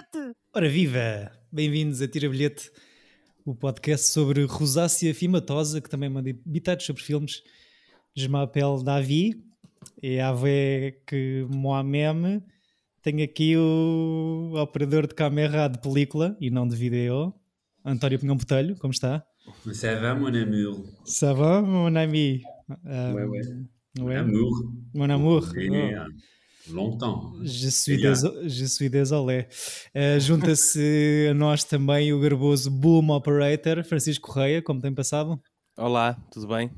bilhete! Ora viva! Bem-vindos a Tira Bilhete, o podcast sobre rosácea fimatosa, que também manda bitados sobre filmes. Je m'appelle Davi, e avec moi-même tenho aqui o operador de câmera de película e não de vídeo, António Pinhão Botelho, como está? Ça va, mon amour? Ça va, mon ami? Um, ouais, ouais. ouais. Mon amour. Mon amour. Oh. Longtemps. Je suis, désolé, je suis désolé. Uh, Junta-se a nós também o garboso Boom Operator, Francisco Correia, como tem passado? Olá, tudo bem?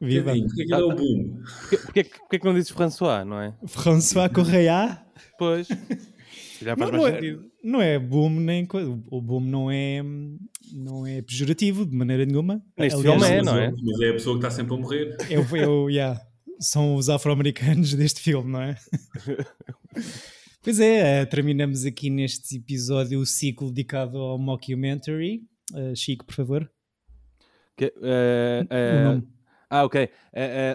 Viva! Porquê que é o Boom? Porquê, porquê, porquê que não dizes François, não é? François Correia? Pois. Já faz não, mais não sentido. É, não é boom nem coisa. O boom não é, não é pejorativo de maneira nenhuma. Neste filme é, não é? Mas é a pessoa que está sempre a morrer. Eu, eu, yeah, são os afro-americanos deste filme, não é? pois é, terminamos aqui neste episódio o ciclo dedicado ao mockumentary. Uh, Chico, por favor. Que, uh, uh, ah, ok.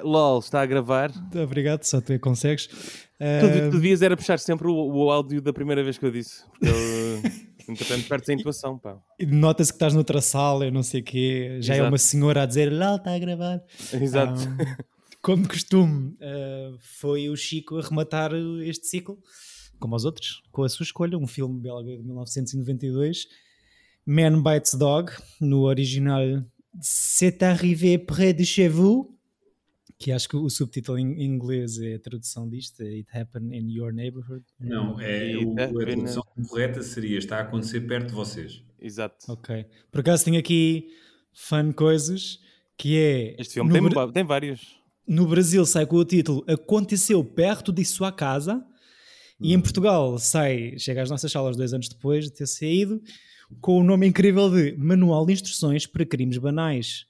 LOL está a gravar. Obrigado, só tu é consegues. Que tu devias era puxar sempre o, o, áudio da primeira vez que eu disse. Porque eu, entretanto, perdes a intuação. Pá. Nota-se que estás noutra sala, eu não sei o quê. Já Exato. é uma senhora a dizer LOL está a gravar. Exato. Um, como de costume, uh, foi o Chico a rematar este ciclo, como os outros, com a sua escolha. Um filme belga de 1992. Man Bites Dog, no original C'est arrivé près de chez vous, que acho que o subtítulo em inglês é a tradução disto, It happened in your neighborhood. Não, é, o, a tradução correta seria está a acontecer perto de vocês. Exato. Ok. Por acaso tenho aqui fun coisas, que é... Este filme tem, tem vários. No Brasil sai com o título Aconteceu perto de sua casa, hum. e em hum. Portugal sai, chega às nossas salas dois anos depois de ter saído, com o nome incrível de Manual de Instruções para Crimes Banais.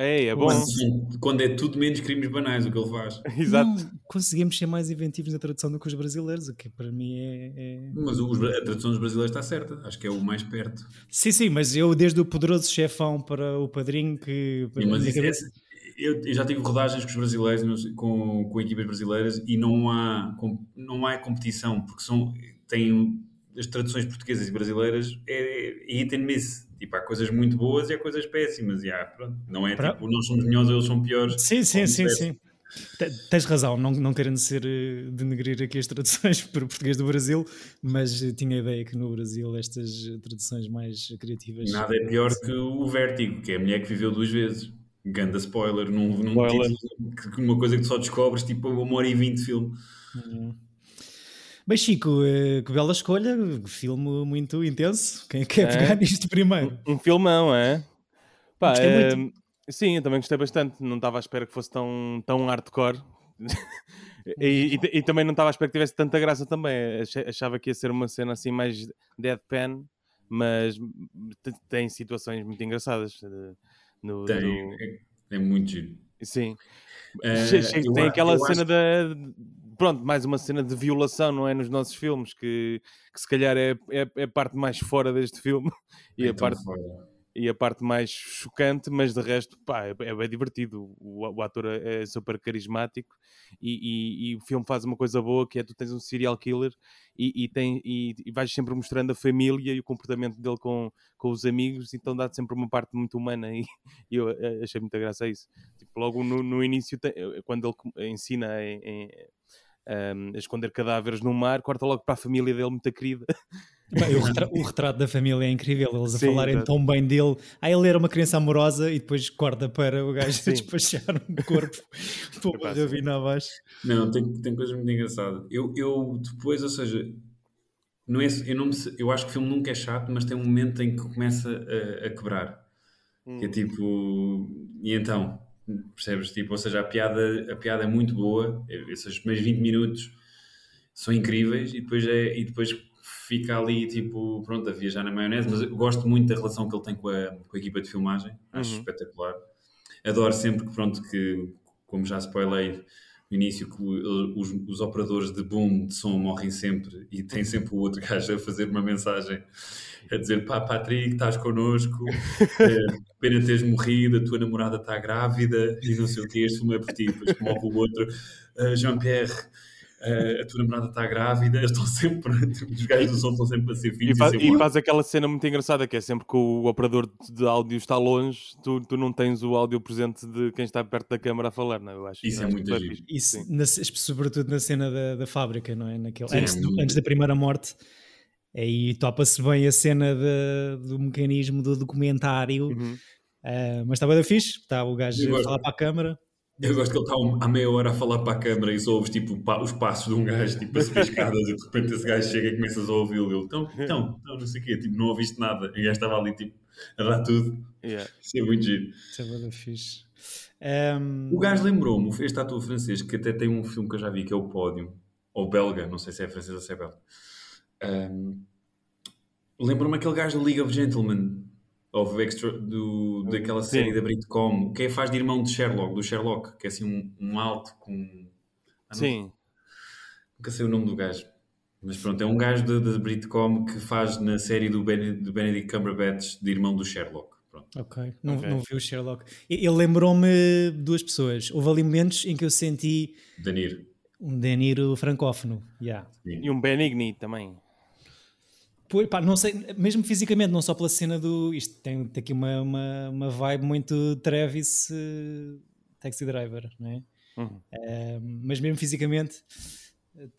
Ei, é bom. Quando, quando, é tudo menos crimes banais o que ele faz. Exato. Não, conseguimos ser mais inventivos na tradução do que os brasileiros, o que para mim é. é... Mas os, a tradução dos brasileiros está certa, acho que é o mais perto. Sim, sim, mas eu, desde o poderoso chefão para o padrinho, que. Sim, mas cabeça... é, eu, eu, já tive rodagens com os brasileiros, com, com equipas brasileiras, e não há, não há competição, porque são, têm as traduções portuguesas e brasileiras é, é hit and miss. Tipo, há coisas muito boas e há coisas péssimas. E há, pronto, não é Pra... tipo, nós somos melhores ou eles são piores. Sim, sim, sim, sim. Tens razão, não, não querendo ser uh, denegrir aqui as traduções para o português do Brasil, mas tinha a ideia que no Brasil estas traduções mais criativas. Nada é pior que o Vértigo, que é a mulher que viveu duas vezes. Ganda spoiler, num, num spoiler. Título, uma coisa que tu só descobres tipo uma hora e vinte de filme. Uhum. Bem, Chico, eh, que bela escolha, filme muito intenso. Quem quer é. pegar nisto primeiro? Um, um filmão, é? Pá, é, sim, eu também gostei bastante. Não estava à espera que fosse tão, tão hardcore. e, e, e, também não estava à espera que tivesse tanta graça também. Achava que ia ser uma cena assim mais deadpan, mas tem situações muito engraçadas. No, tem, no... É, é, muito giro. Sim. Uh, tem aquela cena acho... da pronto, mais uma cena de violação, não é? Nos nossos filmes, que, que se calhar é, é, é, a parte mais fora deste filme e, a parte, e a parte mais chocante, mas de resto, pá, é, é divertido. O, o ator é, é super carismático e, e, e, o filme faz uma coisa boa que é tu tens um serial killer e, e, tem, e, e vais sempre mostrando a família e o comportamento dele com, com os amigos, então dá-te sempre uma parte muito humana e, eu eh, achei muita graça isso. Tipo, logo no, no início, quando ele ensina em, em um, a esconder cadáveres no mar, corta logo para a família dele, muito querida. O, retrato, o, retrato, da família é incrível, eles a Sim, falarem tão bem dele. Ah, ele era uma criança amorosa e depois corta para o gajo Sim. despachar um corpo para o ravina abaixo. Não, tem, tem coisas muito engraçadas. Eu, eu depois, ou seja, não é, eu, não me, eu acho que o filme nunca é chato, mas tem um momento em que começa a, a quebrar. Hum. Que é hum. tipo, e então? percebes? Tipo, ou seja, a piada, a piada é muito boa, esses primeiros 20 minutos são incríveis e depois, é, e depois fica ali, tipo, pronto, a viajar na maionese, mas eu gosto muito da relação que ele tem com a, com a equipa de filmagem, acho uhum. espetacular. Adoro sempre que, pronto, que, como já spoilei no início, que os, os operadores de boom de som morrem sempre e tem sempre o outro gajo a fazer uma mensagem a dizer pá, Patrick, estás connosco, é, pena teres morrido, a tua namorada está grávida e não sei o que, este filme é por ti. Depois morre o outro, uh, Jean-Pierre, uh, a tua namorada está grávida, estão sempre, os gajos do som estão sempre a ser filhos. E, faz, e faz aquela cena muito engraçada que é sempre que o operador de áudio está longe, tu, tu não tens o áudio presente de quem está perto da câmara a falar, não é? Eu acho, Isso eu é acho muito giro. Isso, na, sobretudo na cena da, da fábrica, não é? Naquele, Sim, antes, é do, antes da primeira morte. Aí topa-se bem a cena de, do mecanismo do documentário. Uhum. Uh, mas estava da fixe, está o gajo a falar para a câmara. Eu gosto que ele está há meia hora a falar para a câmara e só ouves tipo, os passos de um gajo tipo, a subir escadas e de repente esse gajo chega e começas a ouvi-lo. Ele, então, então, então, não sei o quê, tipo, não ouviste nada. E o gajo estava ali tipo, a dar tudo. Yeah. Isso é muito giro. Isso é muito fixe. Um... O gajo lembrou-me, este ator francês, que até tem um filme que eu já vi, que é o Pódio, ou belga, não sei se é francês ou se é belga. Um... Lembro-me aquele gajo do League of Gentlemen, of extra, do, daquela série Sim. da Britcom, que é, faz de irmão de Sherlock, do Sherlock, que é assim um, um alto com. Ah, Sim. Nunca sei o nome do gajo. Mas pronto, é um gajo da Britcom que faz na série do, ben, do Benedict Cumberbatch de irmão do Sherlock. Pronto. Ok, não, okay. não vi o Sherlock. Ele lembrou-me duas pessoas. Houve ali momentos em que eu senti. Danilo. Um Danilo francófono, yeah. E um Benigni também. Pois, pá, não sei, mesmo fisicamente, não só pela cena do. Isto tem, tem aqui uma, uma, uma vibe muito Travis uh, Taxi Driver, não é? Uhum. Uh, mas mesmo fisicamente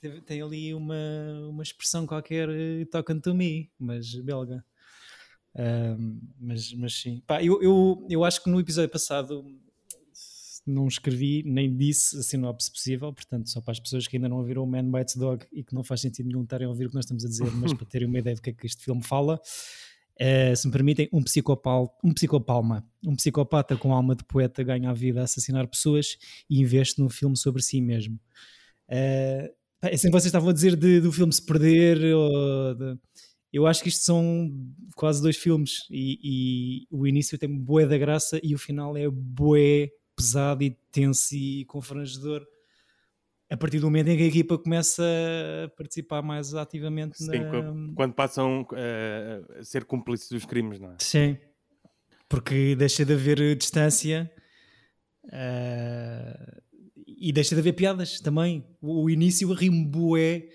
tem, tem, ali uma, uma expressão qualquer uh, talking to me, mas belga. Uh, mas, mas sim, pá, eu, eu, eu acho que no episódio passado não escrevi nem disse a sinopse possível, portanto, só para as pessoas que ainda não ouviram o Man Bites Dog e que não faz sentido nenhum estarem a ouvir o que nós estamos a dizer, mas para terem uma ideia do que é que este filme fala. Uh, se me permitem, um, psicopal, um psicopalma, um psicopata com alma de poeta ganha a vida a assassinar pessoas e investe num filme sobre si mesmo. Uh, é assim que vocês estavam a dizer de, do filme se perder, de, eu acho que isto são quase dois filmes e, e o início tem bué da graça e o final é bué pesado e tenso e confrangedor a partir do momento em que a equipa começa a participar mais ativamente Sim, na... quando passam uh, a ser cúmplices dos crimes, não é? Sim, porque deixa de haver distância uh, e deixa de haver piadas também. O, início rimo bué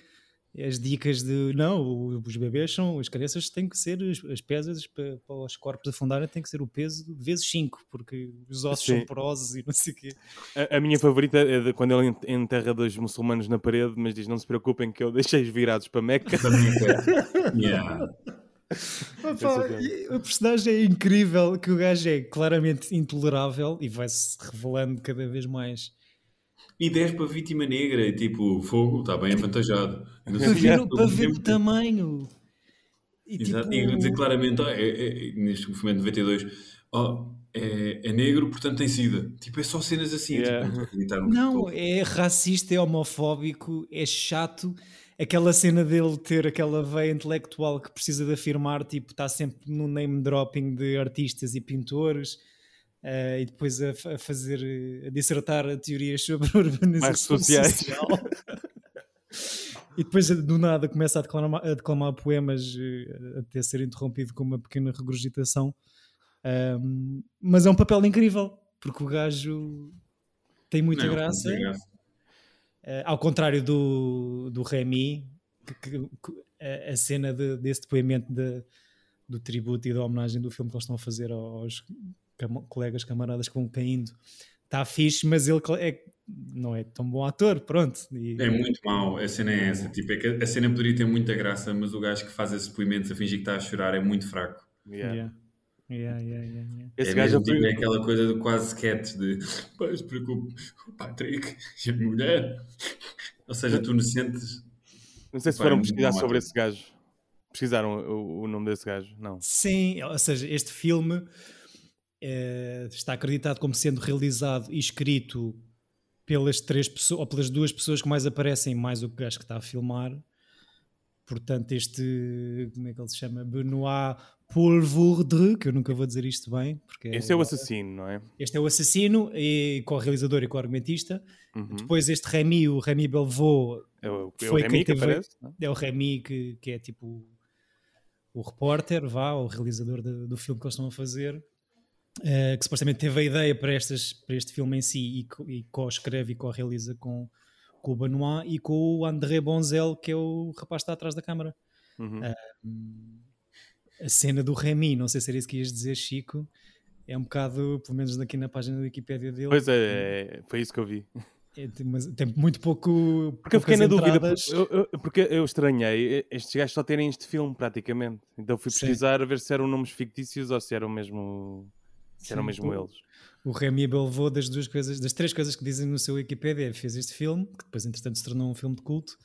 as dicas de não, os bebês são, as crianças têm que ser, as pesas para, para os corpos afundarem tem que ser o peso vezes 5, porque os ossos Sim. são porosos e não sei o quê. A, a, minha favorita é de quando ele enterra dois muçulmanos na parede, mas diz: Não se preocupem que eu deixei-os virados para Meca. yeah. Opa, o personagem é incrível, que o gajo é claramente intolerável e vai-se revelando cada vez mais e 10 para vítima negra, e tipo, fogo, está bem avantajado. Para ver, para ver o tamanho. E, Exato, tipo... e dizer claramente, oh, é, é, neste movimento de 92, oh, é, é, negro, portanto tem sida. Tipo, é só cenas assim. Yeah. Tipo, não, é racista, é homofóbico, é chato. Aquela cena dele ter aquela veia intelectual que precisa de afirmar, tipo, está sempre no name dropping de artistas e pintores Uh, e depois a, a, fazer, a dissertar teorias sobre a urbanização social. e depois do nada começa a declamar, a declamar poemas uh, até ser interrompido com uma pequena regurgitação. Um, mas é um papel incrível, porque o gajo tem muita Não, graça. Uh, ao contrário do, do Remy, que, que, a, a, cena de, desse depoimento de, do tributo e da homenagem do filme que eles estão a fazer aos colegas, camaradas que vão caindo. Está fixe, mas ele é, não é tão bom ator, pronto. E... É muito mau, a cena é essa. Tipo, é que a cena poderia ter muita graça, mas o gajo que faz esses depoimentos a fingir que está a chorar é muito fraco. Yeah. Yeah. Yeah, yeah, yeah, Esse é, gajo mesmo, tipo, é aquela coisa do quase sketch de pai, se preocupe, o Patrick e a mulher. Ou seja, tu não sentes. Não sei se foram pesquisar sobre esse gajo. Pesquisaram o, o, nome desse gajo? Não. Sim, ou seja, este filme é, está acreditado como sendo realizado e escrito pelas três pessoas, ou pelas duas pessoas que mais aparecem, mais o gajo que está a filmar. Portanto, este, como é que ele se chama? Benoit Poulvourdre, que eu nunca vou dizer isto bem. Porque Este é, é o assassino, não é? Este é o assassino, e, com o realizador e com o argumentista. Uhum. Depois este Remy, o Remy Belvaux, é o, é foi o Remy que, teve, aparece, é? é o Remy que, que é tipo o repórter, vá, o realizador de, do filme que eles estão a fazer. Uh, que supostamente teve a ideia para, estas, para este filme em si e, e co-escreve e co-realiza com, com o Benoit e com o André Bonzel, que é o rapaz que está atrás da câmara. Uhum. a cena do Remy, não sei se era isso que ias dizer, Chico, é um bocado, pelo menos aqui na página da Wikipédia dele. Pois é, é foi isso que eu vi. É, mas tem muito pouco. Porque eu fiquei na dúvida, porque eu, eu, porque eu estranhei estes gajos só terem este filme praticamente. Então fui pesquisar Sim. a ver se eram nomes fictícios ou se eram mesmo, se eram mesmo eles. O Remy Belvaux, das duas coisas, das três coisas que dizem no seu Wikipedia, fez este filme, que depois entretanto se tornou um filme de culto.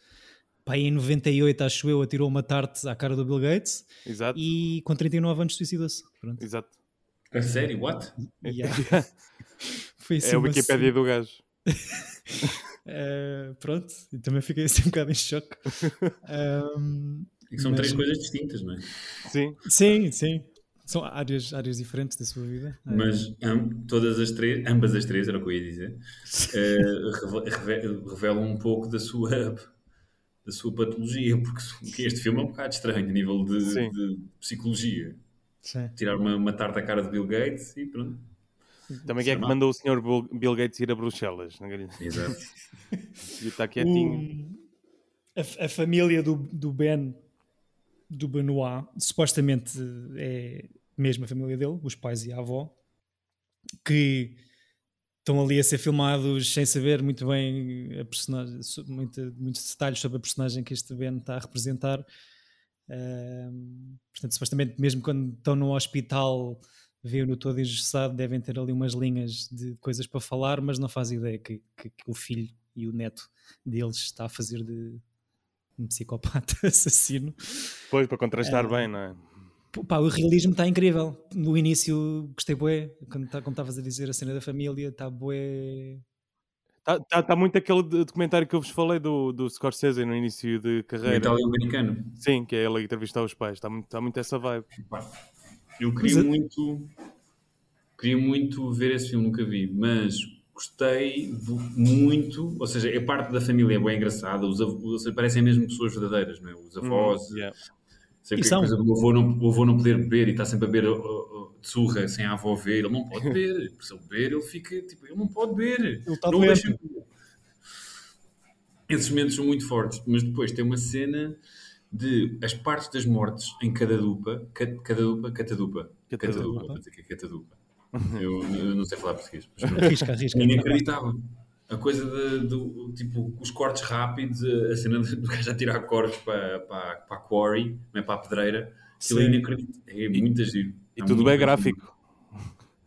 Pá, em 98, acho eu, atirou uma tarte à cara do Bill Gates. Exato. E com 39 anos suicidou-se. Exato. A sério? What? Yeah. Foi assim é a Wikipédia assim... do gajo. uh, pronto, e também fiquei assim um bocado em choque. Um, e são mas... três coisas distintas, não é? Sim. Sim, sim. São áreas, áreas diferentes da sua vida. Mas um, todas as três, ambas as três, era o que eu ia dizer, uh, revelam um pouco da sua da sua patologia, porque este filme é um bocado estranho a nível de, de psicologia. Sim. Tirar uma, uma tarde à cara de Bill Gates e pronto. Também quem é que mandou o senhor Bill Gates ir a Bruxelas? Exato. e está quietinho. O, a, a, família do, do Ben, do Benoit, supostamente é mesmo a família dele, os pais e a avó, que estão ali a ser filmados sem saber muito bem a personagem, muito, muitos detalhes sobre a personagem que este Ben está a representar. Uh, portanto, supostamente, mesmo quando estão no hospital viu-no todo engessado, devem ter ali umas linhas de coisas para falar, mas não faz ideia que, que, que o filho e o neto deles está a fazer de um psicopata assassino. Pois, para contrastar é, bem, não é? Pá, o realismo está incrível. No início gostei bué, quando tá, como estavas a dizer, a cena da família, está bué... Está tá, tá muito aquele documentário que eu vos falei do, do Scorsese no início de carreira. O italiano-americano. Sim, que é ele a entrevistar os pais. Está muito, tá muito essa vibe. Eu queria mas, muito. Queria muito ver esse filme, nunca vi, mas gostei muito. Ou seja, a parte da família é bem engraçada, os avós, parecem mesmo pessoas verdadeiras, não é? Os avós. Mm, yeah. Sei que, são... o, avô não, o avô não poder beber e está sempre a beber uh, uh, de surra sem a avó ver, ele não pode beber. Se ele beber, ele fica tipo, ele não pode beber. Ele está não deixa... Esses momentos são muito fortes, mas depois tem uma cena de as partes das mortes em cada dupa, cada dupa, catadupa, catadupa, que é catadupa. Eu, eu não sei falar português. Mas arrisca, arrisca. Inacreditável. A coisa de, do, tipo, os cortes rápidos, a cena do gajo a tirar cortes para, para, para a quarry, não é para a pedreira, aquilo é inacreditável. É muito giro. E tudo bem gráfico.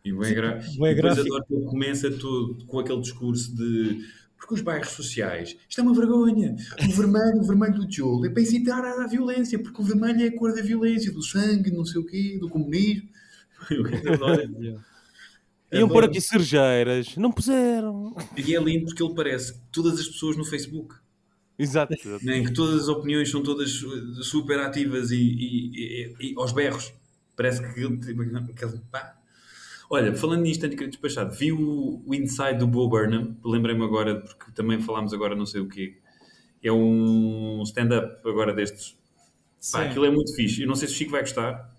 E bem, gra... bem gráfico. Depois adoro que ele começa tudo com aquele discurso de porque os bairros sociais, isto é uma vergonha. O vermelho, o vermelho do tijolo é para incitar à violência, porque o vermelho é a cor da violência, do sangue, não sei o quê, do comunismo. Eu adoro. Iam pôr aqui cerejeiras, não puseram. E é lindo porque ele parece todas as pessoas no Facebook. Exato. Em que todas as opiniões são todas super ativas e, e, e, e aos berros. Parece que ele, pá, Olha, falando nisto, antes de querer despachar, vi o, o Inside do Bo Burnham, lembrei-me agora, porque também falámos agora não sei o quê. É um stand-up agora destes. Pá, aquilo é muito fixe. Eu não sei se o Chico vai gostar.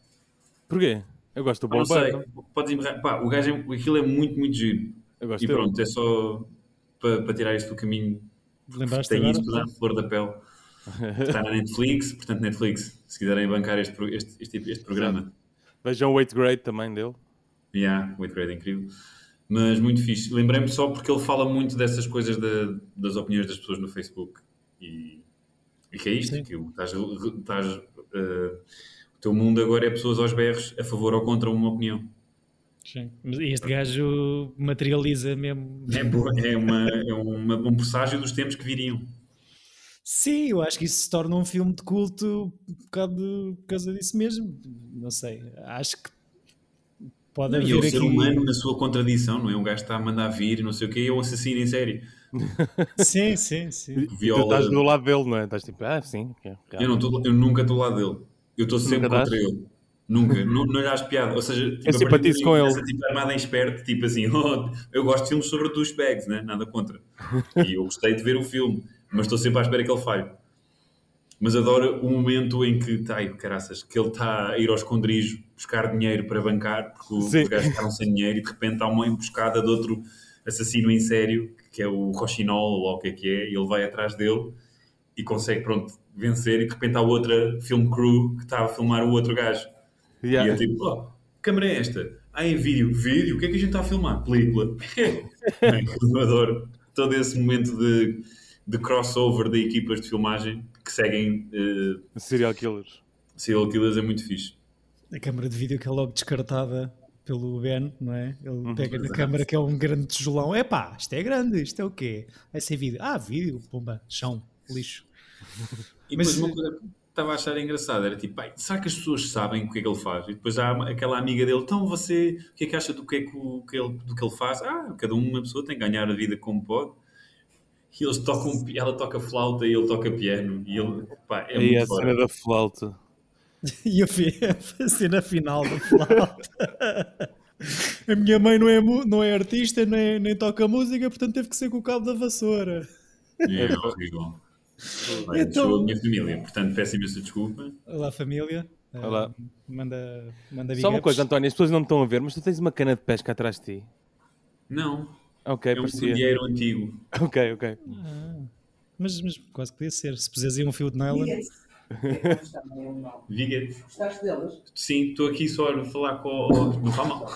Porquê? Eu gosto do Bo Burnham. Podes Pá, o gajo, é, aquilo é muito, muito giro. Eu gosto e pronto, dele. é só para, para tirar isto do caminho. Lembraste Tem isso para dar flor da pele. Está na Netflix, portanto, Netflix, se quiserem bancar este, este, este, este programa. Vejam o Weight Grade também dele. Yeah, o Grade é incrível. Mas muito fixe. Lembrei-me só porque ele fala muito dessas coisas de, das opiniões das pessoas no Facebook. E, e que é isto, que estás, estás, uh, teu mundo agora é pessoas aos berros a favor ou contra uma opinião. Sim. Este gajo materializa mesmo. É, é, uma, é uma, um presságio dos tempos que viriam. Sim, eu acho que isso se torna um filme de culto por causa, de, por causa disso mesmo. Não sei. Acho que Pode não, e o ser humano na sua contradição, não é? Um gajo está a mandar vir, não sei o quê, e é um assassino em série. sim, sim, sim. Viola... Tu estás do lado dele, não é? Estás tipo, ah, sim. Eu, não tô, eu nunca estou do lado dele. Eu estou sempre nunca contra ele. Nunca, não, não lhe acho piada. Ou seja, tipo, eu simpatizo com ele. Tipo, armado em esperto, tipo assim, oh, eu gosto de filmes sobre douchebags, né? nada contra. E eu gostei de ver o filme, mas estou sempre à espera que ele falhe mas adoro o momento em que, tá, ai, caraças, que ele está a ir ao esconderijo buscar dinheiro para bancar, porque os gajos ficaram sem dinheiro e de repente há uma emboscada de outro assassino em sério que é o Rochinol, ou o que é que é, e ele vai atrás dele e consegue, pronto, vencer, e de repente há outra film crew que está a filmar o outro gajo. Yeah. E é tipo, oh, que câmera é esta? Ah, é vídeo. Vídeo? O que é que a gente está a filmar? Película. eu adoro todo esse momento de, de crossover de equipas de filmagem que seguem... Uh, serial killers. Serial killers é muito fixe. A câmera de vídeo que é logo descartada pelo Ben, não é? Ele uhum, pega na câmera que é um grande tijolão. É pá, isto é grande, isto é o quê? Vai ser vídeo. Ah, vídeo, pumba, chão, lixo. E Mas, depois uma coisa que estava a achar engraçada era tipo, pai, será que as pessoas sabem o que é que ele faz? E depois há aquela amiga dele, então você, o que é que acha do que, é que, o, que ele, do que ele faz? Ah, cada uma pessoa tem que ganhar a vida como pode. E eles tocam, ela toca flauta e ele toca piano. E ele, pá, é e muito a cena da flauta e a, a cena final da flauta. A minha mãe não é, não é artista, nem, nem toca música, portanto teve que ser com o cabo da vassoura. É horrível. Vai, então... a minha família, portanto peço imensa desculpa. Olá, família. Olá. Uh, manda, manda Só uma coisa, António, as pessoas não estão a ver, mas tu tens uma cana de pesca atrás de ti. Não. Ok, é parecia. um dinheiro antigo. Ok, ok. Ah, mas, mas quase que podia ser. Se puseres aí um fio de nylon. Viga. Gostaste delas? Sim, estou aqui só a falar com o. Não faz mal.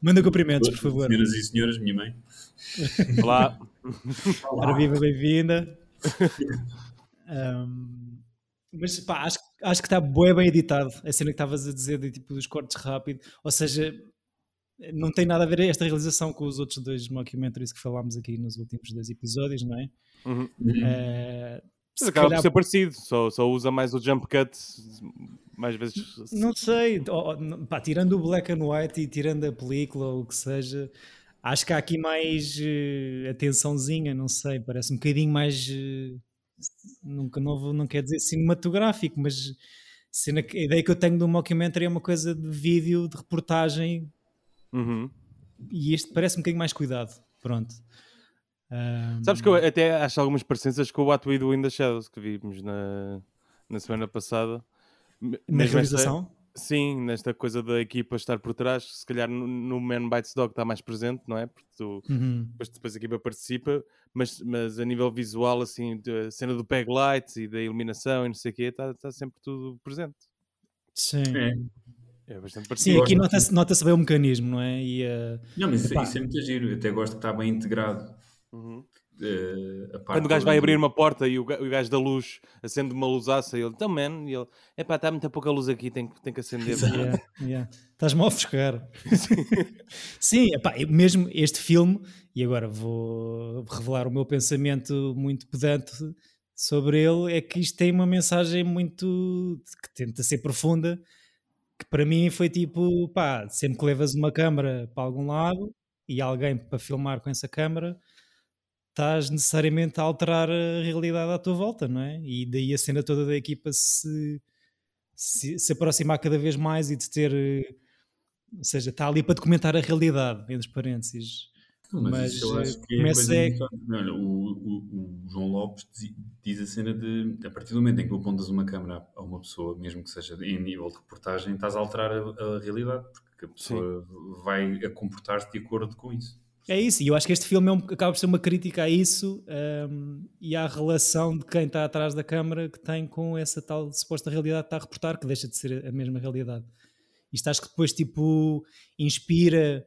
Manda cumprimentos, por favor. Senhoras e senhores, minha mãe. Olá. Ora, viva, bem-vinda. Um, mas pá, acho, acho que está bem, bem editado. A cena que estavas a dizer de tipo dos cortes rápido. Ou seja, não tem nada a ver esta realização com os outros dois mockumentaries que falámos aqui nos últimos dois episódios, não é? Uhum. Uh, mas acaba calhar... por ser parecido, só, só usa mais o jump cut mais vezes. Não sei, pá, tirando o black and white e tirando a película ou o que seja, acho que há aqui mais uh, atençãozinha, não sei, parece um bocadinho mais. Uh, nunca não, não quer dizer cinematográfico, mas cena, a ideia que eu tenho do mockumentary é uma coisa de vídeo, de reportagem. Uhum. E este parece um bocadinho mais cuidado. Pronto. Um... Sabes que eu até acho algumas parecenças com o What We Do in the Shadows que vimos na, na semana passada. Na realização? Esta, sim, nesta coisa da equipa estar por trás, se calhar no, no Man Bites Dog está mais presente, não é? Porque tu, uhum. depois, depois a equipa participa, mas, mas a nível visual, assim, a cena do peg lights e da iluminação e não sei o quê, está, está sempre tudo presente. Sim. É. É bastante parecido. Sim, aqui nota-se nota bem o mecanismo, não é? E, uh... Não, mas isso, isso, é muito giro. Eu até gosto que está bem integrado. Uhum. Uh, Quando o gajo vai abrir uma porta e o gajo da luz acende uma luzaça e ele, então, man, e ele, epá, está muita pouca luz aqui, tem, tem que acender. Yeah, yeah. Estás-me a ofuscar. Sim, epá, mesmo este filme, e agora vou revelar o meu pensamento muito pedante sobre ele, é que isto tem uma mensagem muito que tenta ser profunda, que para mim foi tipo, pá, sempre que levas uma câmera para algum lado e alguém para filmar com essa câmera estás necessariamente a alterar a realidade à tua volta, não é? E daí a cena toda da equipa se, se, se aproximar cada vez mais e de ter. Ou seja, está ali para documentar a realidade, entre parênteses. Mas, mas eu acho que começa é, Olha, o, o, o, João Lopes diz a cena de a partir do momento em que apontas uma câmera a uma pessoa, mesmo que seja em nível de reportagem, estás a alterar a, a realidade, porque a pessoa Sim. vai a comportar-se de acordo com isso. É isso, e eu acho que este filme é um, acaba por ser uma crítica a isso um, e à relação de quem está atrás da câmara que tem com essa tal suposta realidade que está a reportar, que deixa de ser a mesma realidade. Isto acho que depois tipo inspira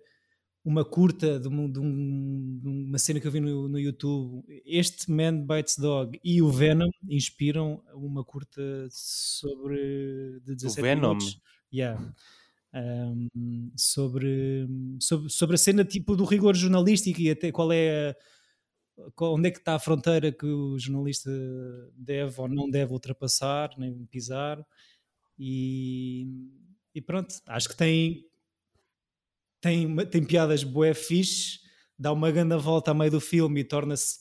uma curta de, um, de, de uma cena que eu vi no, no, YouTube. Este Man Bites Dog e o Venom inspiram uma curta sobre de 17 o Venom? minutos. Yeah um, sobre, sobre, sobre a cena tipo do rigor jornalístico e até qual é onde é que está a fronteira que o jornalista deve ou não deve ultrapassar, nem pisar. E, e pronto, acho que tem, tem, tem piadas boé fixe, dá uma grande volta a meio do filme e torna-se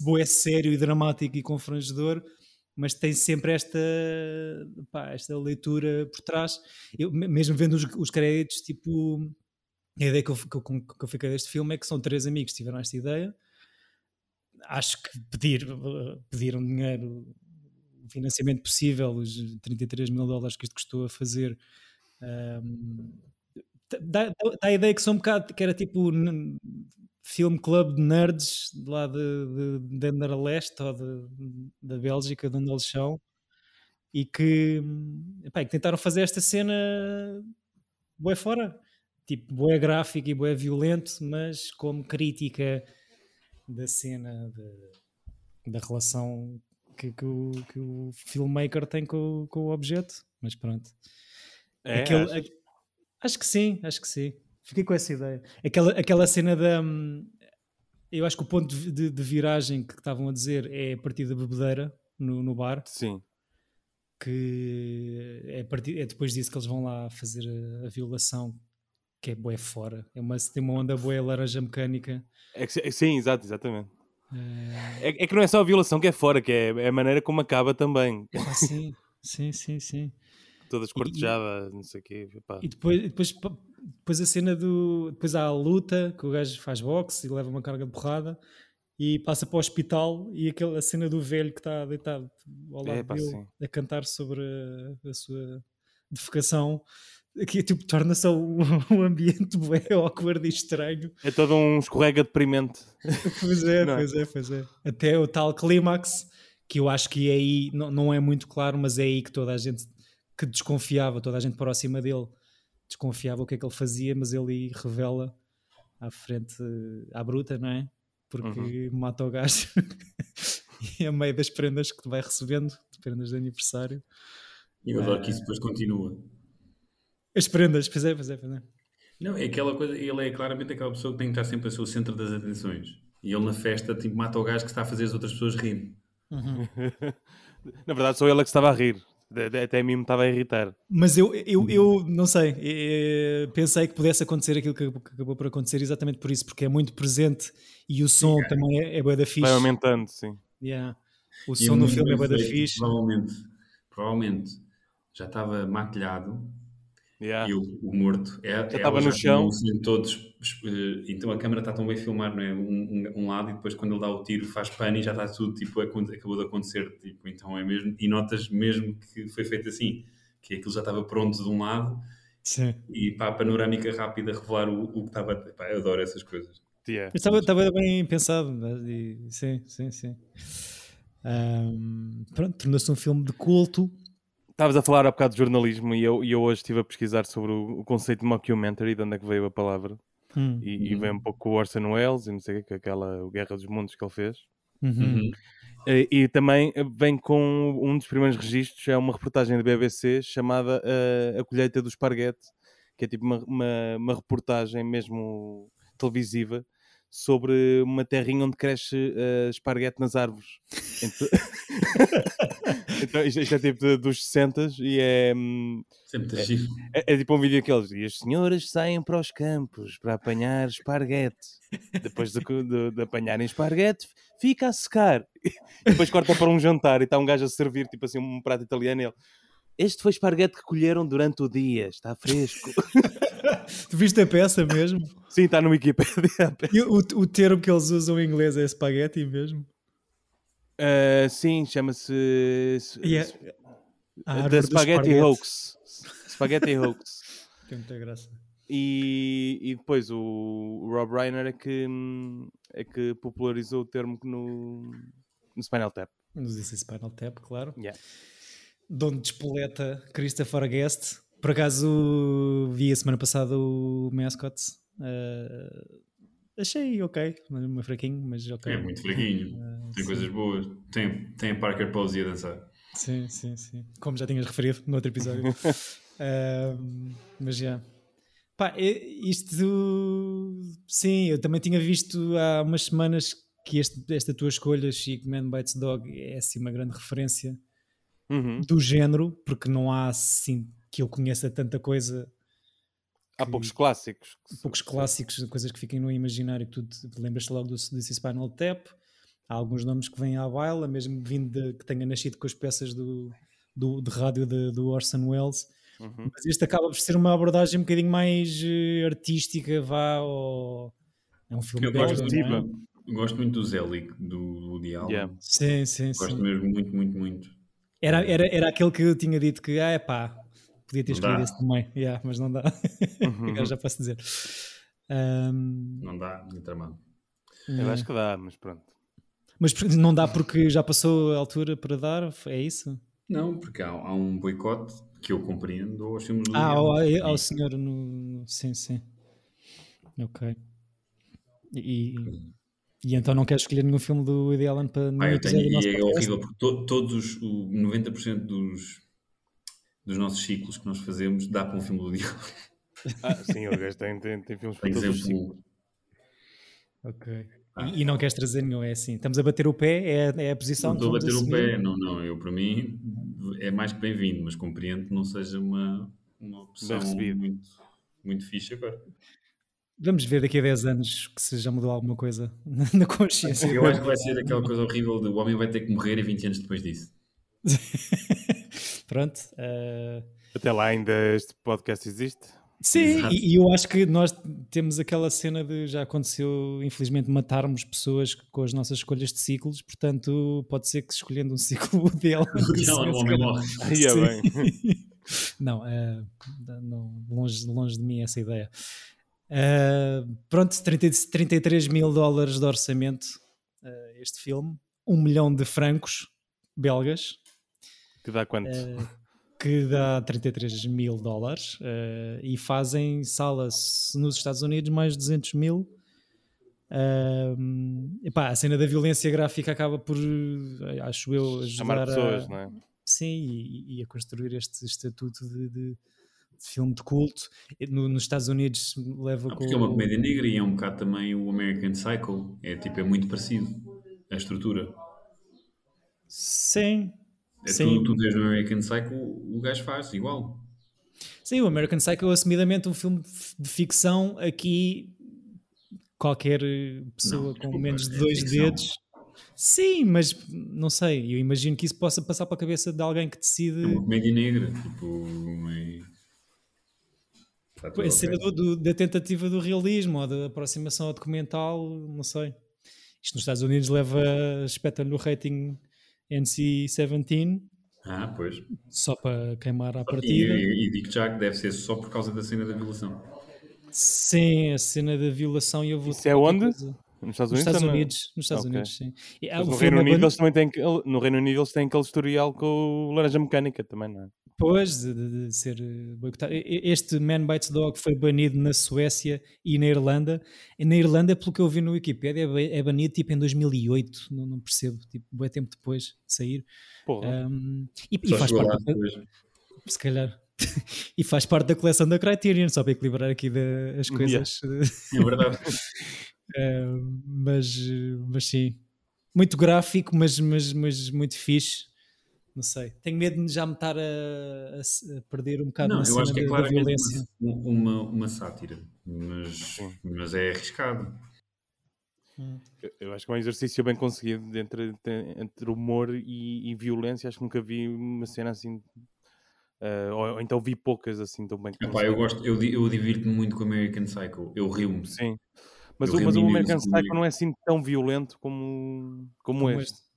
boé sério e dramático e confrangedor mas tem sempre esta, pá, esta leitura por trás. Eu, mesmo vendo os, os créditos, tipo, a ideia que eu, que, eu, que eu fiquei deste filme é que são três amigos que tiveram esta ideia. Acho que pedir, pediram dinheiro, o financiamento possível, os 33 mil dólares que isto custou a fazer. Um, dá, dá, a ideia que são um bocado que era tipo filme club de nerds de lá de, de, de Anderlecht ou de, da Bélgica, de onde eles são, e que, epá, que tentaram fazer esta cena boé fora, tipo boé gráfico e boé violento, mas como crítica da cena de, da relação que, que, o, que o filmmaker tem com, com o objeto, mas pronto. É, Aquele, acho... A, acho que sim, acho que sim. Fiquei com essa ideia. Aquela, aquela cena da. Hum, eu acho que o ponto de, de, viragem que estavam a dizer é a partir da bebedeira no, no bar. Sim. Que é, partir, é depois disso que eles vão lá fazer a, a violação, que é boé fora. É uma, tem uma onda boé laranja mecânica. É que, sim, exato, exatamente. É... É, é... que não é só a violação que é fora, que é, é a maneira como acaba também. Ah, sim, sim, sim, sim. Todas cortejadas, não sei o quê. E depois, depois depois a cena do. Depois há a luta, que o gajo faz boxe e leva uma carga de porrada e passa para o hospital e aquela cena do velho que está deitado ao lado é, pá, dele sim. a cantar sobre a, a sua defecação que tipo, torna-se um, um ambiente bué awkward e estranho. É todo um escorrega deprimente. Pois é, não. É? pois é, pois é. Até o tal clímax, que eu acho que é aí, não, não é muito claro, mas é aí que toda a gente que desconfiava, toda a gente próxima dele desconfiava o que é que ele fazia, mas ele revela à frente, à bruta, não é? Porque uhum. mata o gajo e a meio das prendas que vai recebendo, de prendas de aniversário. E eu adoro que isso depois continua. As prendas, pois é, pois é, pois é. Não, é aquela coisa, ele é claramente aquela pessoa que tem que estar sempre a ser o centro das atenções. E ele na festa, tipo, mata o gajo que está a fazer as outras pessoas rir. Uhum. na verdade, sou ele que estava a rir. Até a mim me estava a irritar. Mas eu, eu, eu não sei, eu pensei que pudesse acontecer aquilo que acabou por acontecer exatamente por isso, porque é muito presente e o som sim, é. também é, é bué da fixe. Vai aumentando, sim. Yeah. O som no filme é bué da fixe. Provavelmente, provavelmente já estava maquilhado Yeah. E o, o morto é, já estava no chão. Todos, eh, então a câmera está tão bem filmar, não é? Um, um, um, lado e depois quando ele dá o tiro faz pano e já está tudo tipo acabou de acontecer, tipo, então é mesmo e notas mesmo que foi feito assim, que aquilo já estava pronto de um lado Sim. e para a panorâmica rápida revelar o, o que estava. Pá, eu adoro essas coisas. Yeah. Estava, estava bem pensado, e, sim, sim, sim. Um, pronto, tornou-se um filme de culto Estavas a falar há bocado de jornalismo e eu, e eu hoje estive a pesquisar sobre o, o conceito de mockumentary, de onde é que veio a palavra. Hum. E, e vem um pouco com o Orson Welles e não sei o que, aquela Guerra dos Mundos que ele fez. Uhum. uhum. E, e, também vem com um dos primeiros registros, é uma reportagem da BBC chamada uh, A Colheita do Esparguete, que é tipo uma, uma, uma reportagem mesmo televisiva sobre uma terrinha onde cresce uh, esparguete nas árvores. Então, então isto, isto, é tipo dos 60 e é. Hum, Sempre é, é, é, tipo um vídeo aqueles. E as senhoras saem para os campos para apanhar esparguete. Depois de, de, de apanharem esparguete, fica a secar. E depois corta para um jantar e está um gajo a servir, tipo assim, um prato italiano. E ele, este foi esparguete que colheram durante o dia, está fresco. tu viste a peça mesmo? Sim, está no Wikipedia. E o, o termo que eles usam em inglês é espaguete mesmo? Uh, sim, chama-se. Yeah. The Spaghetti Hoax. Spaghetti Hoax. Tem muita graça. E, e depois o, o Rob Reiner é que, é que popularizou o termo no, no Spinal Tap. Nos disse Spinal Tap, claro. Yeah de onde despoleta Christopher Guest. Por acaso vi a semana passada o Mascot. Uh, achei ok, mas fraquinho, mas ok. É muito fraquinho, uh, tem sim. coisas boas. Tem, tem a Parker Posey a dançar. Sim, sim, sim. Como já tinhas referido no outro episódio. uh, mas já. Pá, isto. Sim, eu também tinha visto há umas semanas que este, esta tua escolha, Chico Man Bites Dog, é assim uma grande referência uhum. do género, porque não há assim que eu conheça tanta coisa. Há poucos clássicos. Poucos clássicos, coisas que fiquem no imaginário, que tu lembras-te logo do, do Spinal Tap. Há alguns nomes que vêm à baila, mesmo vindo de, que tenha nascido com as peças do, do, de rádio de, do Orson Welles. Uhum. Mas este acaba por ser uma abordagem um bocadinho mais uh, artística, vá, ou... É um filme eu gosto, é? gosto muito do Zelig, do, do Dial. Yeah. Sim, sim, gosto sim. mesmo muito, muito, muito. Era, era, era aquele que eu tinha dito que, ah, é pá, podia ter escolhido esse também, yeah, mas não dá. Uhum. Agora já posso dizer. Um... Não dá, muito tramado. Eu acho que dá, mas pronto. Mas não dá porque já passou a altura para dar? É isso? Não, porque há, há um boicote que eu compreendo aos filmes do Ah, ao, ao, senhor no. Sim, sim. Ok. E, e então não queres escolher nenhum filme do Woody Allen para ah, eu tenho, E é horrível, porque to, todos, o 90% dos, dos nossos ciclos que nós fazemos dá para um filme do Allen. Ah, sim, o gajo tem, tem, tem filmes para todos os ciclos. Ok. Ah. E, e, não queres trazer nenhum, é assim. Estamos a bater o pé, é, é a posição não Estou a bater o pé, não, não. Eu, para mim, é mais que bem-vindo, mas compreendo que não seja uma, uma opção muito, muito fixe agora. Vamos ver daqui a 10 anos que se já mudou alguma coisa na consciência. Eu acho que vai ser aquela coisa horrível de o homem vai ter que morrer e 20 anos depois disso. Pronto. Uh... Até lá ainda este podcast existe. Sim, e, e, eu acho que nós temos aquela cena de já aconteceu, infelizmente, matarmos pessoas com as nossas escolhas de ciclos, portanto, pode ser que escolhendo um ciclo dela. o homem morre. bem. não, uh, não longe, longe de mim essa ideia. Uh, pronto, 30, 33 mil dólares de orçamento uh, este filme, 1 milhão de francos belgas. Que dá quanto? Uh, que dá 33 mil dólares uh, e fazem salas nos Estados Unidos mais de 200 mil. Uh, epá, a cena da violência gráfica acaba por, acho eu, ajudar pessoas, a, não é? Sim, e, e, a construir este estatuto de, de, de filme de culto. No, nos Estados Unidos leva ah, com. Porque é uma comédia negra e é um bocado também o American Psycho. É tipo, é muito parecido a estrutura. Sim, é Sim. Tu, tu vês no American Psycho, o gajo faz igual. Sim, o American Psycho é assumidamente um filme de ficção. Aqui, qualquer pessoa não, com desculpa, menos de é dois ficção. dedos. Sim, mas não sei. Eu imagino que isso possa passar para a cabeça de alguém que decide. É uma comédia negra, tipo. Meio... A cena da tentativa do realismo ou da aproximação ao documental, não sei. Isto nos Estados Unidos leva espeta-lhe o rating NC-17. Ah, pois. Só para queimar a partida. E, e digo já que deve ser só por causa da cena da violação. Sim, a cena da violação e eu vou. Isso é onde? Coisa. Nos Estados Unidos? Nos Estados Unidos, nos Estados okay. Unidos sim. E, ah, no, Reino Unido, eles também têm, no Reino Unido eles têm aquele historial com o Laranja Mecânica também, não é? Pois, de, de, de ser eh, boicotado. Este Man Bites Dog foi banido na Suécia e na Irlanda. E na Irlanda, pelo que eu vi no Wikipedia, é, é banido tipo em 2008. Não, não percebo, tipo, é tempo depois de sair. Um, e, e faz parte. Se calhar. e faz parte da coleção da Criterion, só para equilibrar aqui de, as coisas. Yeah. É verdade. uh, mas, mas sim. Muito gráfico, mas, mas, mas muito fixe não sei. Tenho medo de já me estar a, a, a perder um bocado não, na eu acho que é violência. Uma, uma, uma, sátira, mas, mas é arriscado. Hum. Eu, eu acho que é um exercício bem conseguido entre, entre humor e, e violência. Acho que nunca vi uma cena assim Uh, ou, ou, então vi poucas assim tão bem Epá, eu gosto, eu, eu divirto-me muito com American Psycho, eu rio-me. Sim, mas, o, mas o American Psycho não é assim tão violento como, como, como este. este.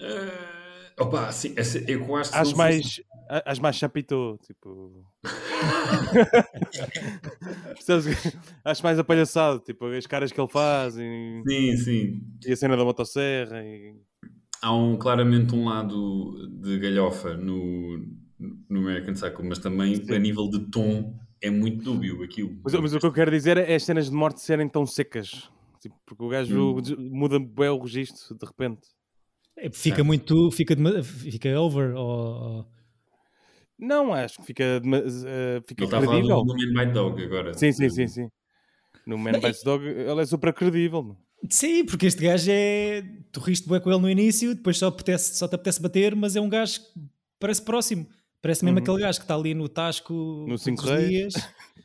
Uh, Opa, sim, eu acho as mais, as mais chapitão, tipo. acho mais apalhaçado, tipo, as caras que ele faz e, sim, sim. e a cena da motosserra. E... Há um, claramente um lado de galhofa no, no American Psycho, mas também sim. a nível de tom é muito dúbio aquilo. Mas, mas, o que eu quero dizer é as cenas de morte serem tão secas, tipo, porque o gajo hum. muda bem o registro de repente. É, fica certo. muito. Fica, de, fica over ou. Não, acho que fica, uh, fica Ele está credível. no Man by Dog agora. Sim, sim, sim, sim. No Man by Dog ele é super credível. Sim, porque este gajo é. Tu riste bem com ele no início, depois só, apetece, só te apetece bater, mas é um gajo que parece próximo. Parece mesmo uhum. aquele gajo que está ali no Tasco no Cinco Reis. Dias,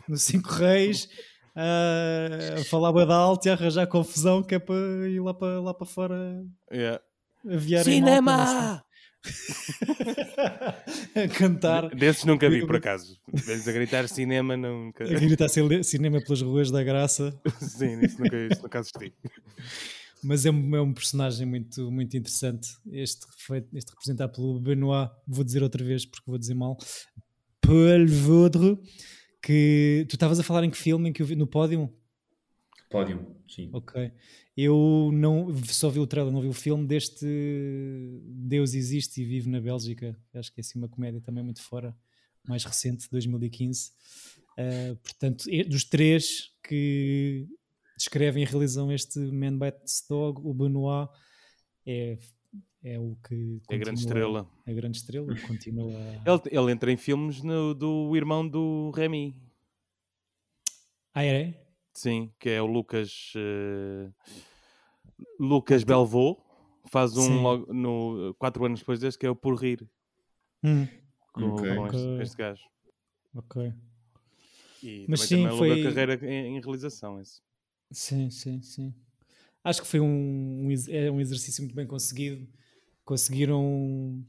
no Cinco Reis, a falar bem alto e a arranjar confusão que é para ir lá para, lá para fora. Yeah aviar Cinema! a cantar. Desses nunca vi, por acaso. Eles a gritar cinema nunca. A gritar cinema pelas ruas da graça. Sim, isso nunca, isso nunca assisti. Mas é um, é um personagem muito, muito interessante. Este, foi, este representado pelo Benoit, vou dizer outra vez porque vou dizer mal. Paul Vaudre, que tu estavas a falar em que filme em que eu vi no pódio? Pódio, sim. Ok. Eu não só vi o trailer, não vi o filme deste Deus Existe e Vive na Bélgica. Acho que é assim uma comédia também muito fora, mais recente, 2015. Uh, portanto, dos três que descrevem e realizam este Man Bites Dog, o Benoit é, é o que. É a grande estrela. É a grande estrela, continua. ele, ele entra em filmes no, do irmão do Remy. Ah, é? Sim, que é o Lucas. Uh, Lucas Belvaux. Faz um logo, no, quatro anos depois deste, que é o Por Rir. Hum. Com, okay. com este, este, gajo. Ok. E Mas sim, foi. longa carreira em, em realização. Esse. Sim, sim, sim. Acho que foi um, é um exercício muito bem conseguido. Conseguiram.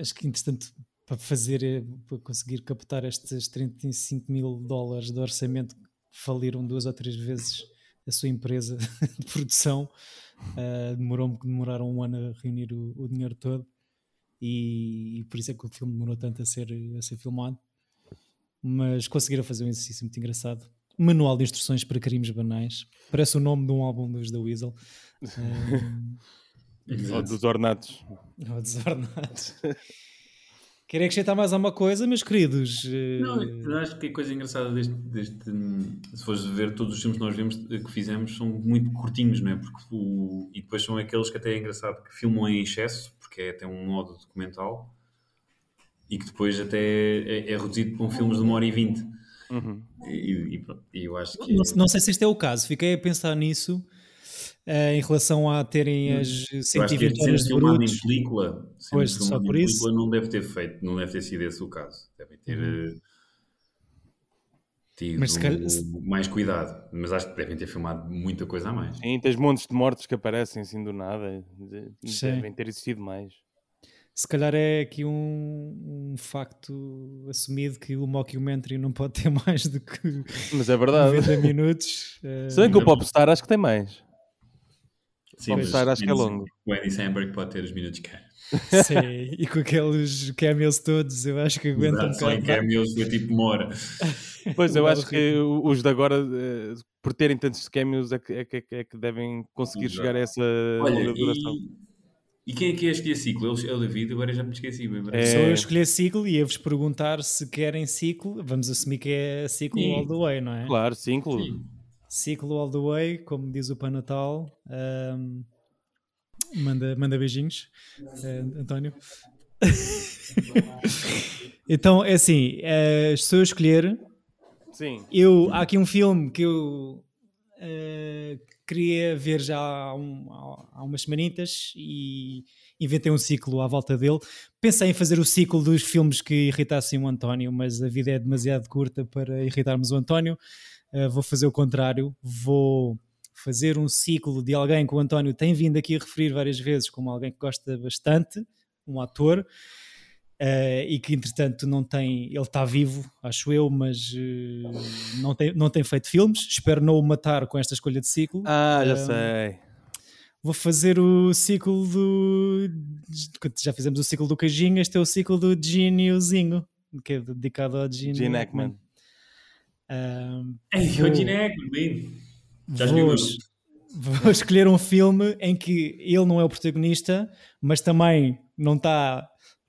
Acho que, entretanto, para fazer, eh, para conseguir captar estes 35 mil dólares de orçamento, faliram duas ou três vezes a sua empresa de produção. Uh, demorou demoraram um ano a reunir o, o dinheiro todo e, e, por isso é que o filme demorou tanto a ser, a ser filmado. Mas conseguiram fazer um exercício muito engraçado. Manual de instruções para crimes banais. Parece o nome de um álbum dos The Weasel. Um, Ou dos Ornatos. Ou dos Ornatos. Querem acrescentar mais alguma coisa, meus queridos? Não, eu acho que a coisa engraçada deste, deste, Se fores ver, todos os filmes que nós vemos, que fizemos, são muito curtinhos, não é? Porque o, e depois são aqueles que até é engraçado que filmam em excesso, porque é até um modo documental, e que depois até é, é reduzido para um filmes de uma hora e vinte. Uhum. E, e, e, eu acho que. Não, não sei se este é o caso, fiquei a pensar nisso uh, em relação a terem hum. as 120 horas de brutos. em película, pois, só por isso. película não deve ter feito, não deve ter sido esse o caso. Devem ter uhum. Eh, tido mas, calhar... mais cuidado, mas acho que devem ter filmado muita coisa a mais. Sim, tens montes de mortes que aparecem assim do nada, devem ter existido mais. Se calhar é aqui um, um facto assumido que o mockumentary não pode ter mais do que mas é verdade. 90 minutos. Se bem que o Popstar acho que tem mais. Sim, mas acho que é longo. O Andy Samberg pode ter os minutos cá. Sim, e com aqueles cameos todos, eu acho que aguenta um bocado. Só em cameos foi tipo uma hora. Pois, eu acho que os de agora, eh, por terem tantos cameos, é que, é que, é que devem conseguir Exato. chegar a essa Olha, duração. E, e quem é que é escolher ciclo? É o David, agora já me esqueci. É... Sou eu escolher ciclo e ia-vos perguntar se querem ciclo. Vamos assumir que é ciclo Sim. all the way, não é? Claro, ciclo. Sim. Ciclo all the way, como diz o Pai Natal. Um, manda, manda beijinhos, uh, António. então, é assim, uh, se eu escolher, Sim. Eu, há aqui um filme que eu uh, queria ver já há, um, há, umas semanitas e inventei um ciclo à volta dele. Pensei em fazer o ciclo dos filmes que irritassem o António, mas a vida é demasiado curta para irritarmos o António. Uh, vou fazer o contrário, vou fazer um ciclo de alguém que o António tem vindo aqui a referir várias vezes como alguém que gosta bastante, um ator, uh, e que entretanto não tem, ele está vivo, acho eu, mas uh, não, tem, não tem feito filmes, espero não o matar com esta escolha de ciclo. Ah, já sei. Vou fazer o ciclo do. Já fizemos o ciclo do Cajinho, este é o ciclo do Geniozinho, que é dedicado ao Gene, Gene Hackman. Um, Ei, vou... o Gene Hackman, Já vou, vou escolher um filme em que ele não é o protagonista, mas também não está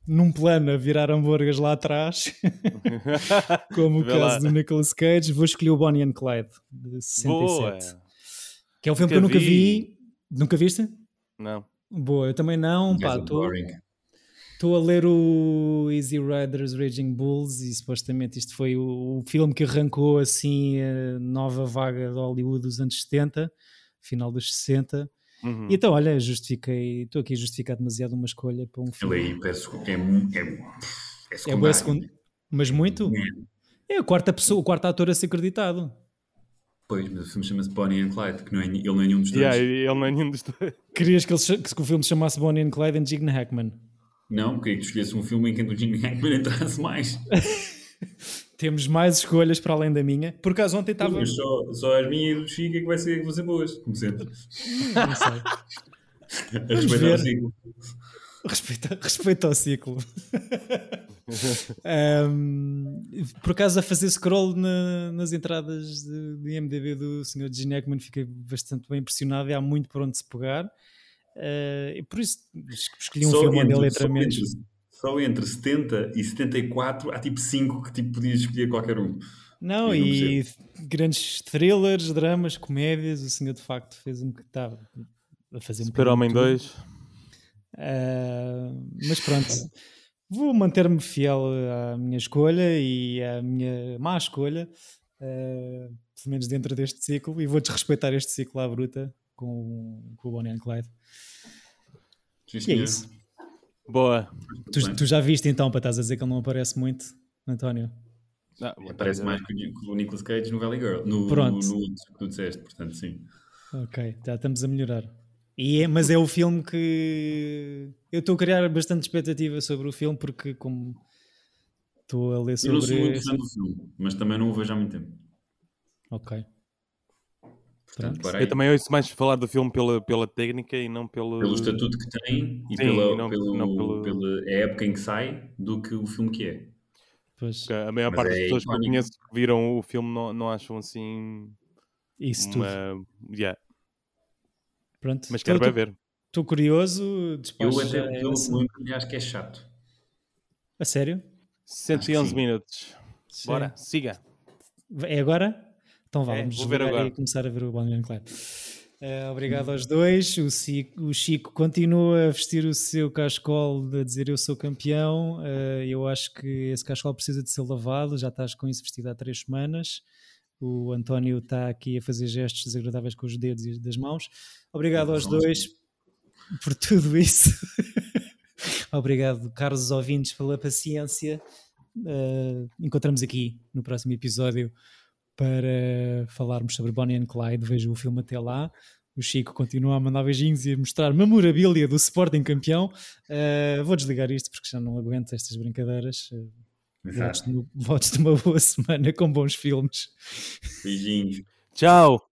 num plano a virar hambúrgueres lá atrás, como o caso lá. do Nicolas Cage. Vou escolher o Bonnie and Clyde, de 67. Boa. Que é um filme nunca que eu nunca vi. vi. Nunca viste? Não. Boa, eu também não. Estou Estou a ler o Easy Riders Raging Bulls e supostamente isto foi o, o, filme que arrancou assim a nova vaga de Hollywood dos anos 70, final dos 60. Uhum. Então, olha, justifiquei, estou aqui a justificar demasiado uma escolha para um filme. Ele aí peço, é, é, é, é segundo, mas muito? É. é a quarta pessoa, o quarto ator a ser acreditado. Pois, mas o filme chama-se Bonnie and Clyde, que não é, ele não é nenhum dos dois. Yeah, ele não é nenhum dos dois. Querias que, ele, que o filme se chamasse Bonnie and Clyde and Gene Hackman? Não, queria que tu escolhesse um filme em que o Jim Hackman entrasse mais. Temos mais escolhas para além da minha. Por acaso ontem estava. Só, só as minhas e do Chico é que vai ser, vão ser boas, como sempre. Não sei. Respeitar o ciclo. Respeita, respeita o ciclo. um, por acaso, a fazer scroll na, nas entradas de, de IMDB do Sr. Gene Hackman, fiquei bastante bem impressionado e há muito por onde se pegar. Uh, e por isso escolhi um só filme onde ele entra menos. Só entre 70 e 74 há tipo 5 que tipo, podias escolher qualquer um. Não, e grandes thrillers, dramas, comédias. O senhor de facto fez um que estava a fazer um Super-Homem 2. Uh, mas pronto, vou manter-me fiel à minha escolha e à minha má escolha, uh, pelo menos dentro deste ciclo, e vou desrespeitar este ciclo à bruta com, com o Bonnie and Clyde. Sim, e é isso. Boa. Tu, tu, já viste então, para estás a dizer que ele não aparece muito, António? Ah, Parece mais que o Nicolas Cage no Valley Girl, no, Pronto. no, no que tu disseste, portanto, sim. Ok, já estamos a melhorar. E é, mas é o filme que eu estou a criar bastante expectativa sobre o filme porque como estou a ler sobre. Eu não sou muito fã do filme, mas também não o vejo há muito tempo. Ok. Portanto, eu também ouço mais falar do filme pela, pela técnica e não pelo... Pelo estatuto que tem e Sim, pela, não, pelo, não pelo... pela época em que sai do que o filme que é. Pois. A maior Mas parte é das pessoas icónico. que eu conheço que viram o filme não, não acham assim. Isso uma... tudo. Yeah. Pronto. Mas quero bem ver. Estou curioso. Eu até pelo muito acho que é chato. A sério? 111 minutos. Sim. Bora, siga. É agora? Então vá, é, vamos ver agora. e começar a ver o Bonnie and Clyde. Uh, obrigado aos dois. O Chico, o Chico, continua a vestir o seu cascol a dizer eu sou campeão. Uh, eu acho que esse cascol precisa de ser lavado. Já estás com isso vestido há três semanas. O António está aqui a fazer gestos desagradáveis com os dedos e das mãos. Obrigado aos dois por tudo isso. obrigado, caros ouvintes, pela paciência. Uh, encontramos aqui no próximo episódio para falarmos sobre Bonnie and Clyde. Vejo o filme até lá. O Chico continua a mandar beijinhos e a mostrar memorabilia do Sporting campeão. Uh, vou desligar isto porque já não aguento estas brincadeiras. Uh, votos, de uma boa semana com bons filmes. Beijinhos. Tchau.